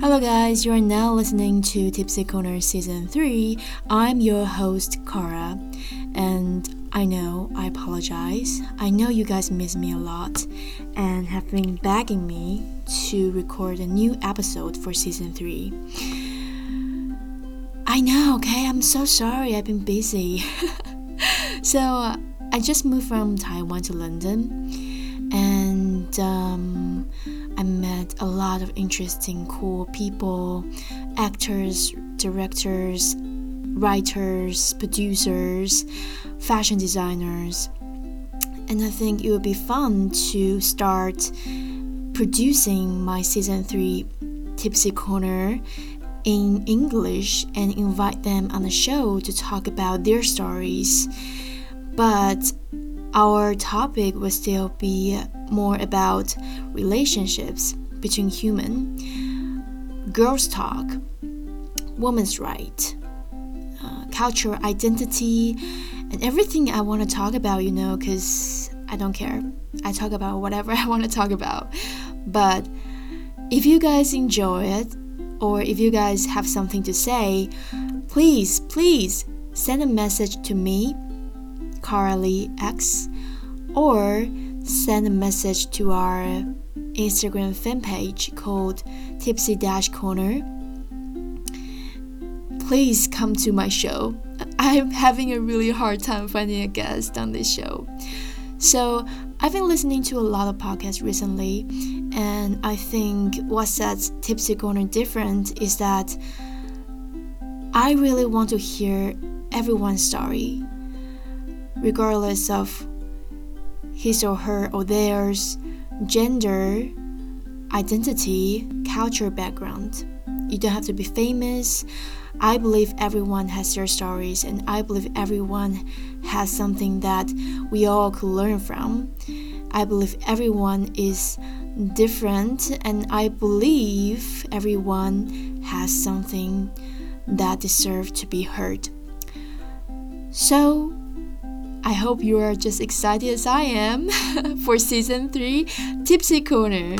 Hello, guys, you are now listening to Tipsy Corner Season 3. I'm your host, Cara, and I know I apologize. I know you guys miss me a lot and have been begging me to record a new episode for Season 3. I know, okay? I'm so sorry, I've been busy. so, uh, I just moved from Taiwan to London and um, I met a lot of interesting, cool people actors, directors, writers, producers, fashion designers. And I think it would be fun to start producing my season 3 Tipsy Corner in English and invite them on the show to talk about their stories. But our topic will still be more about relationships between human, girls talk, women's right, uh, cultural identity, and everything I want to talk about, you know, because I don't care. I talk about whatever I want to talk about. But if you guys enjoy it, or if you guys have something to say, please, please send a message to me, Carly X, or send a message to our Instagram fan page called Tipsy Dash Corner. Please come to my show. I'm having a really hard time finding a guest on this show. So, I've been listening to a lot of podcasts recently, and I think what sets Tipsy Corner different is that I really want to hear everyone's story, regardless of his or her or theirs, gender, identity, culture, background. You don't have to be famous. I believe everyone has their stories, and I believe everyone has something that we all could learn from. I believe everyone is different, and I believe everyone has something that deserves to be heard. So, I hope you are just excited as I am for season 3 Tipsy Corner.